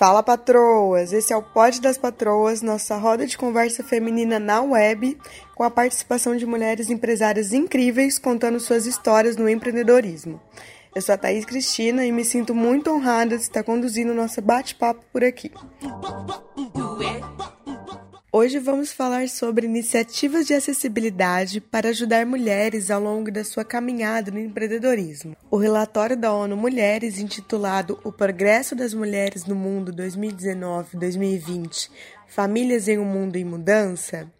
Fala patroas! Esse é o Pod das Patroas, nossa roda de conversa feminina na web, com a participação de mulheres empresárias incríveis contando suas histórias no empreendedorismo. Eu sou a Thaís Cristina e me sinto muito honrada de estar conduzindo nosso bate-papo por aqui. Hoje vamos falar sobre iniciativas de acessibilidade para ajudar mulheres ao longo da sua caminhada no empreendedorismo. O relatório da ONU Mulheres, intitulado O Progresso das Mulheres no Mundo 2019-2020 Famílias em um Mundo em Mudança,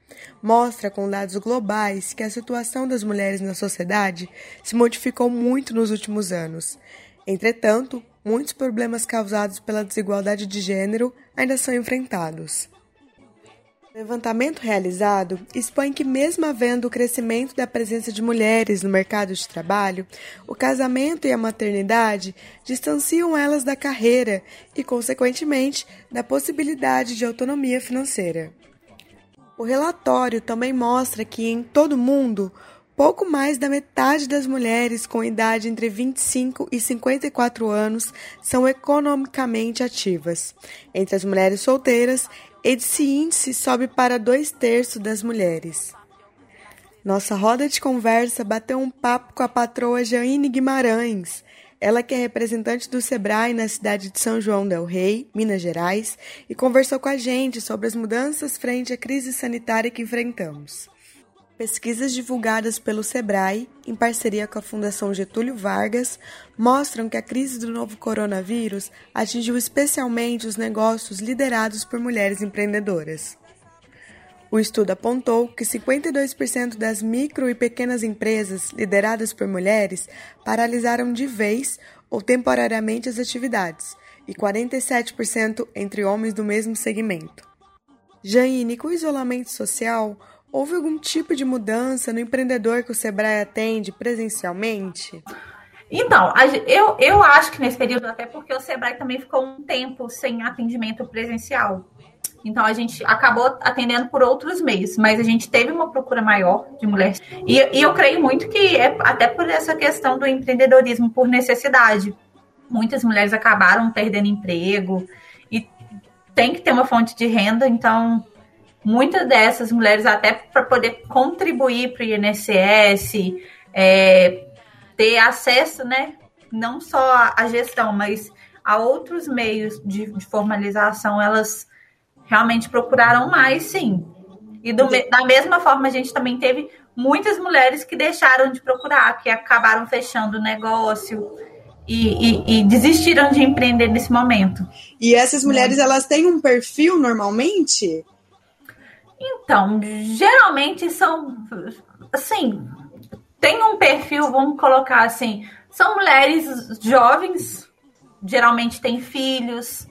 mostra com dados globais que a situação das mulheres na sociedade se modificou muito nos últimos anos. Entretanto, muitos problemas causados pela desigualdade de gênero ainda são enfrentados. Levantamento realizado expõe que, mesmo havendo o crescimento da presença de mulheres no mercado de trabalho, o casamento e a maternidade distanciam elas da carreira e, consequentemente, da possibilidade de autonomia financeira. O relatório também mostra que, em todo o mundo, pouco mais da metade das mulheres com idade entre 25 e 54 anos são economicamente ativas. Entre as mulheres solteiras, esse índice sobe para dois terços das mulheres. Nossa roda de conversa bateu um papo com a patroa Jaine Guimarães, ela que é representante do Sebrae na cidade de São João del Rei, Minas Gerais, e conversou com a gente sobre as mudanças frente à crise sanitária que enfrentamos. Pesquisas divulgadas pelo Sebrae, em parceria com a Fundação Getúlio Vargas, mostram que a crise do novo coronavírus atingiu especialmente os negócios liderados por mulheres empreendedoras. O estudo apontou que 52% das micro e pequenas empresas lideradas por mulheres paralisaram de vez ou temporariamente as atividades, e 47% entre homens do mesmo segmento. Jaine, com o isolamento social, houve algum tipo de mudança no empreendedor que o Sebrae atende presencialmente? Então, eu, eu acho que nesse período, até porque o Sebrae também ficou um tempo sem atendimento presencial. Então, a gente acabou atendendo por outros meios, mas a gente teve uma procura maior de mulheres. E, e eu creio muito que é até por essa questão do empreendedorismo por necessidade. Muitas mulheres acabaram perdendo emprego e tem que ter uma fonte de renda, então muitas dessas mulheres, até para poder contribuir para o INSS, é, ter acesso, né, não só à gestão, mas a outros meios de, de formalização, elas realmente procuraram mais, sim. E do da mesma forma, a gente também teve muitas mulheres que deixaram de procurar, que acabaram fechando o negócio e, e- e desistiram de empreender nesse momento. E essas mulheres, elas têm um perfil normalmente? Então, geralmente são assim, tem um perfil, vamos colocar assim, são mulheres jovens, geralmente têm filhos,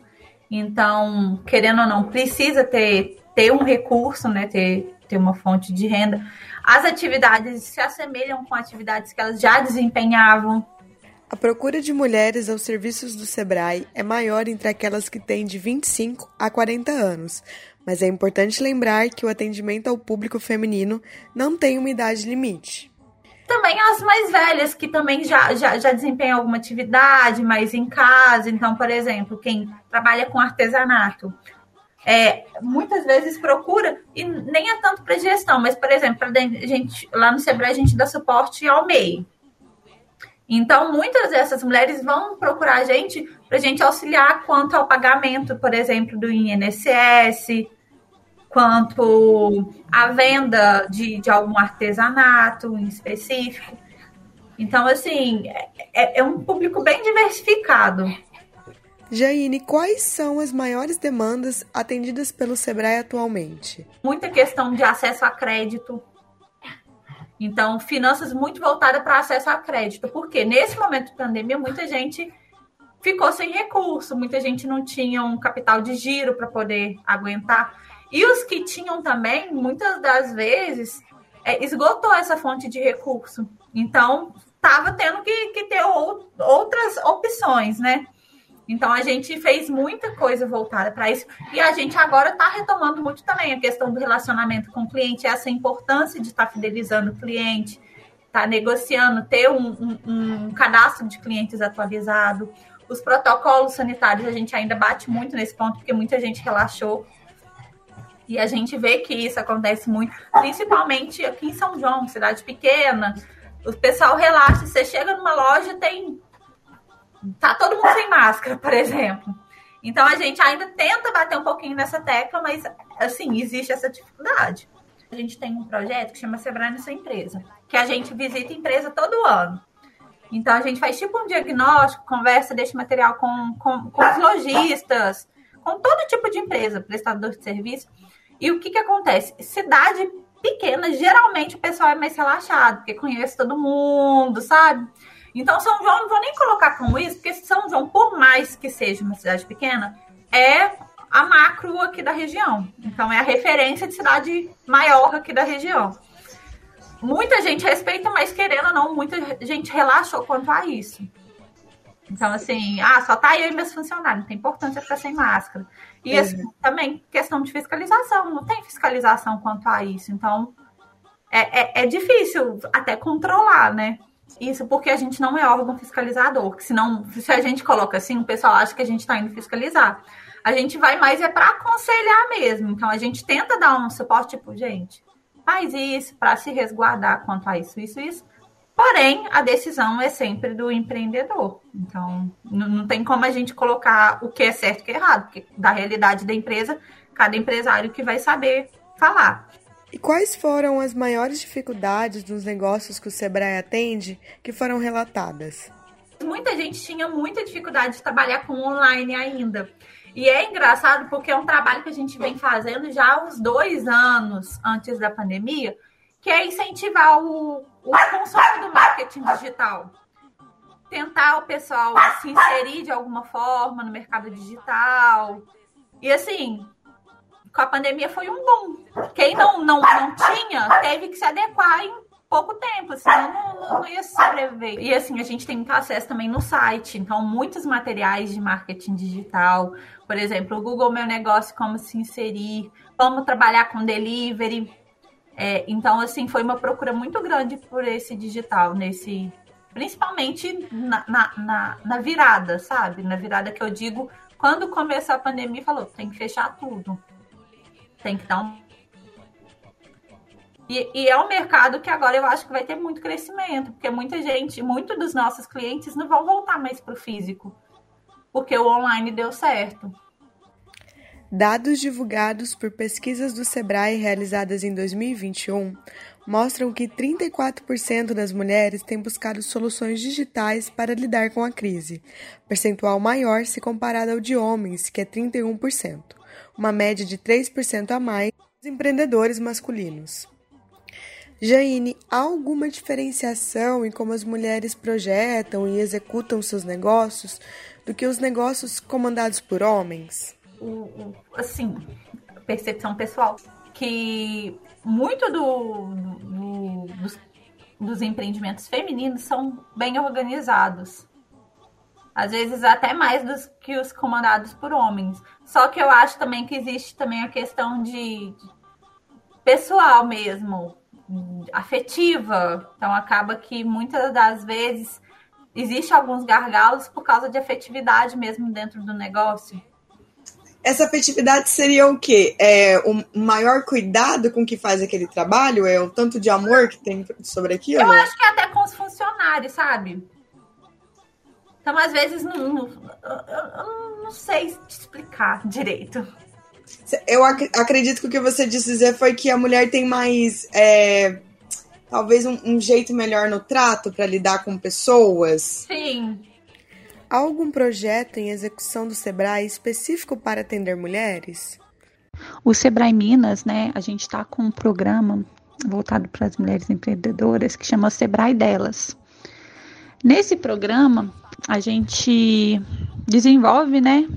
então, querendo ou não, precisa ter, ter um recurso, né? Ter, ter uma fonte de renda. As atividades se assemelham com atividades que elas já desempenhavam. A procura de mulheres aos serviços do Sebrae é maior entre aquelas que têm de 25 a 40 anos, mas é importante lembrar que o atendimento ao público feminino não tem uma idade limite. Também as mais velhas, que também já, já, já desempenham alguma atividade, mas em casa. Então, por exemplo, quem trabalha com artesanato, é, muitas vezes procura, e nem é tanto para gestão, mas, por exemplo, pra gente, lá no Sebrae a gente dá suporte ao MEI. Então, muitas dessas mulheres vão procurar a gente para a gente auxiliar quanto ao pagamento, por exemplo, do INSS, quanto à venda de, de algum artesanato em específico. Então, assim, é, é um público bem diversificado. Jaine, quais são as maiores demandas atendidas pelo Sebrae atualmente? Muita questão de acesso a crédito. Então, finanças muito voltadas para acesso a crédito. Porque nesse momento de pandemia, muita gente ficou sem recurso, muita gente não tinha um capital de giro para poder aguentar. E os que tinham também, muitas das vezes, é, esgotou essa fonte de recurso. Então, estava tendo que, que ter ou, outras opções, né? Então a gente fez muita coisa voltada para isso e a gente agora está retomando muito também a questão do relacionamento com o cliente, essa importância de estar tá fidelizando o cliente, estar tá negociando, ter um, um, um cadastro de clientes atualizado. Os protocolos sanitários a gente ainda bate muito nesse ponto porque muita gente relaxou e a gente vê que isso acontece muito, principalmente aqui em São João, cidade pequena. O pessoal relaxa, você chega numa loja tem tá todo mundo sem máscara, por exemplo. Então a gente ainda tenta bater um pouquinho nessa tecla, mas assim, existe essa dificuldade. A gente tem um projeto que chama Sebrae nessa empresa, que a gente visita empresa todo ano. Então a gente faz tipo um diagnóstico, conversa desse material com, com, com os lojistas, com todo tipo de empresa, prestador de serviço. E o que, que acontece? Cidade pequena, geralmente o pessoal é mais relaxado, porque conhece todo mundo, sabe? Então, São João, não vou nem colocar como isso, porque São João, por mais que seja uma cidade pequena, é a macro aqui da região. Então, é a referência de cidade maior aqui da região. Muita gente respeita, mas querendo ou não, muita gente relaxou quanto a isso. Então, assim, ah, só tá eu e meus funcionários, não tem importância ficar sem máscara. E assim, também questão de fiscalização, não tem fiscalização quanto a isso. Então, é, é, é difícil até controlar, né? Isso porque a gente não é órgão fiscalizador, que senão, se a gente coloca assim, o pessoal acha que a gente está indo fiscalizar. A gente vai mais é para aconselhar mesmo. Então a gente tenta dar um suporte, tipo, gente, faz isso para se resguardar quanto a isso, isso, isso. Porém, a decisão é sempre do empreendedor. Então, não tem como a gente colocar o que é certo e o que é errado, porque da realidade da empresa, cada empresário que vai saber falar. E quais foram as maiores dificuldades nos negócios que o Sebrae atende que foram relatadas? Muita gente tinha muita dificuldade de trabalhar com online ainda. E é engraçado porque é um trabalho que a gente vem fazendo já há uns dois anos antes da pandemia, que é incentivar o, o consumo do marketing digital. Tentar o pessoal se inserir de alguma forma no mercado digital. E assim, com a pandemia foi um boom. Quem não, não, não tinha, teve que se adequar pouco tempo, senão não, não, ia sobreviver. E assim, a gente tem muito acesso também no site, então muitos materiais de marketing digital, por exemplo, o Google Meu Negócio, como se inserir, como trabalhar com delivery. É, então, assim, foi uma procura muito grande por esse digital, nesse. Principalmente na, na, na, na virada, sabe? Na virada que eu digo, quando começou a pandemia, falou, tem que fechar tudo tem que dar um. E, e, é um mercado que agora eu acho que vai ter muito crescimento, porque muita gente, muitos dos nossos clientes não vão voltar mais para o físico, porque o online deu certo. Dados divulgados por pesquisas do Sebrae realizadas em 2021 mostram que 34% das mulheres têm buscado soluções digitais para lidar com a crise, percentual maior se comparado ao de homens, que é 31% uma média de 3% a mais dos empreendedores masculinos. Jaine, há alguma diferenciação em como as mulheres projetam e executam seus negócios do que os negócios comandados por homens? Assim, percepção pessoal, que muito do, do, dos, dos empreendimentos femininos são bem organizados às vezes até mais dos que os comandados por homens. Só que eu acho também que existe também a questão de, de pessoal mesmo, afetiva. Então acaba que muitas das vezes existe alguns gargalos por causa de afetividade mesmo dentro do negócio. Essa afetividade seria o quê? É o maior cuidado com que faz aquele trabalho? É o tanto de amor que tem sobre aquilo? Eu acho que até com os funcionários, sabe? Então, às vezes, não, não, eu não sei te explicar direito. Eu ac acredito que o que você disse dizer foi que a mulher tem mais. É, talvez um, um, jeito melhor no trato para lidar com pessoas. Sim. Há algum projeto em execução do Sebrae específico para atender mulheres? O Sebrae Minas, né? A gente está com um programa voltado para as mulheres empreendedoras que chama Sebrae Delas. Nesse programa, a gente desenvolve, né,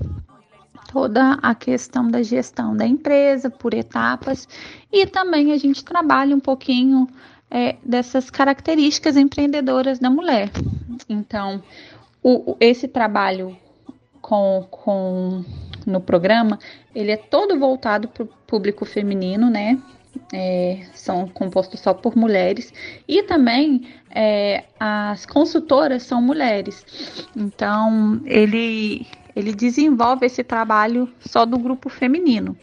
toda a questão da gestão da empresa por etapas e também a gente trabalha um pouquinho é, dessas características empreendedoras da mulher. Então, o, esse trabalho com, com no programa, ele é todo voltado para o público feminino, né? É, são compostos só por mulheres e também é, as consultoras são mulheres. Então ele ele desenvolve esse trabalho só do grupo feminino.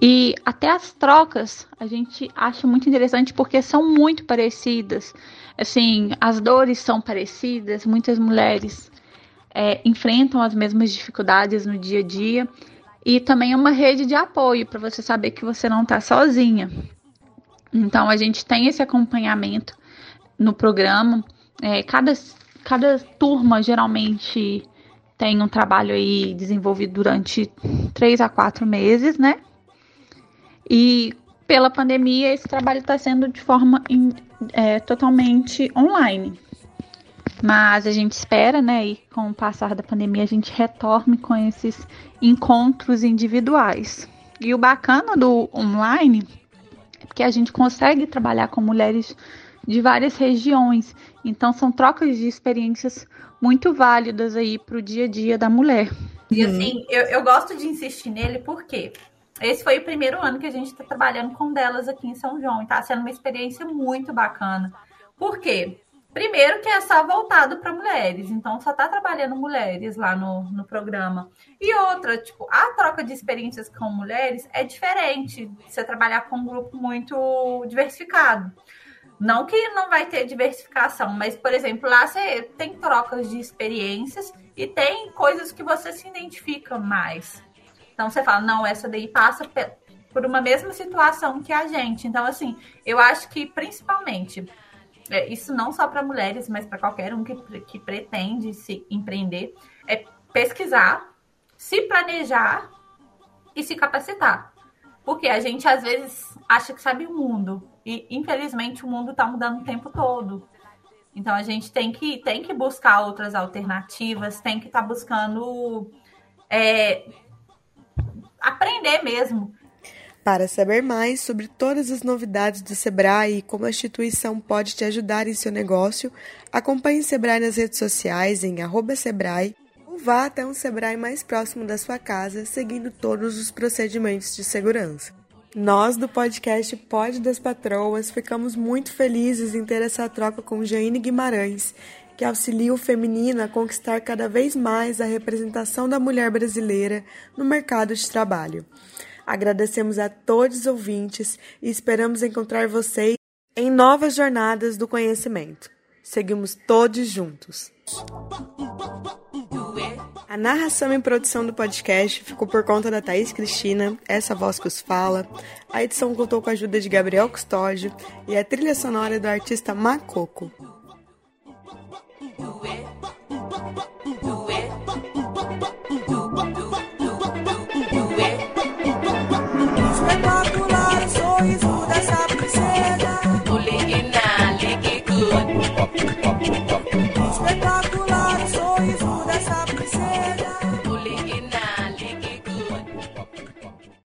E até as trocas a gente acha muito interessante porque são muito parecidas. Assim, as dores são parecidas, muitas mulheres é, enfrentam as mesmas dificuldades no dia a dia. E também é uma rede de apoio para você saber que você não está sozinha. Então a gente tem esse acompanhamento no programa. É, cada, cada turma geralmente tem um trabalho aí desenvolvido durante três a quatro meses, né? E pela pandemia, esse trabalho está sendo de forma é, totalmente online. Mas a gente espera, né, e com o passar da pandemia, a gente retorne com esses encontros individuais. E o bacana do online é que a gente consegue trabalhar com mulheres de várias regiões. Então são trocas de experiências muito válidas aí para o dia a dia da mulher. E assim, eu, eu gosto de insistir nele porque esse foi o primeiro ano que a gente está trabalhando com delas aqui em São João. E está sendo uma experiência muito bacana. Por quê? Primeiro que é só voltado para mulheres, então só está trabalhando mulheres lá no, no programa. E outra, tipo, a troca de experiências com mulheres é diferente de você trabalhar com um grupo muito diversificado. Não que não vai ter diversificação, mas, por exemplo, lá você tem trocas de experiências e tem coisas que você se identifica mais. Então você fala, não, essa daí passa por uma mesma situação que a gente. Então, assim, eu acho que principalmente é, isso não só para mulheres, mas para qualquer um que, que pretende se empreender, é pesquisar, se planejar e se capacitar. Porque a gente às vezes acha que sabe o mundo e infelizmente o mundo está mudando o tempo todo. Então a gente tem que, tem que buscar outras alternativas, tem que estar tá buscando é, aprender mesmo. Para saber mais sobre todas as novidades do Sebrae e como a instituição pode te ajudar em seu negócio, acompanhe o Sebrae nas redes sociais em Sebrae ou vá até um Sebrae mais próximo da sua casa, seguindo todos os procedimentos de segurança. Nós do podcast Pod das Patroas ficamos muito felizes em ter essa troca com Jaine Guimarães, que auxilia o feminino a conquistar cada vez mais a representação da mulher brasileira no mercado de trabalho. Agradecemos a todos os ouvintes e esperamos encontrar vocês em novas jornadas do conhecimento. Seguimos todos juntos. A narração e produção do podcast ficou por conta da Thaís Cristina, essa voz que os fala. A edição contou com a ajuda de Gabriel Custódio e a trilha sonora do artista Macoco.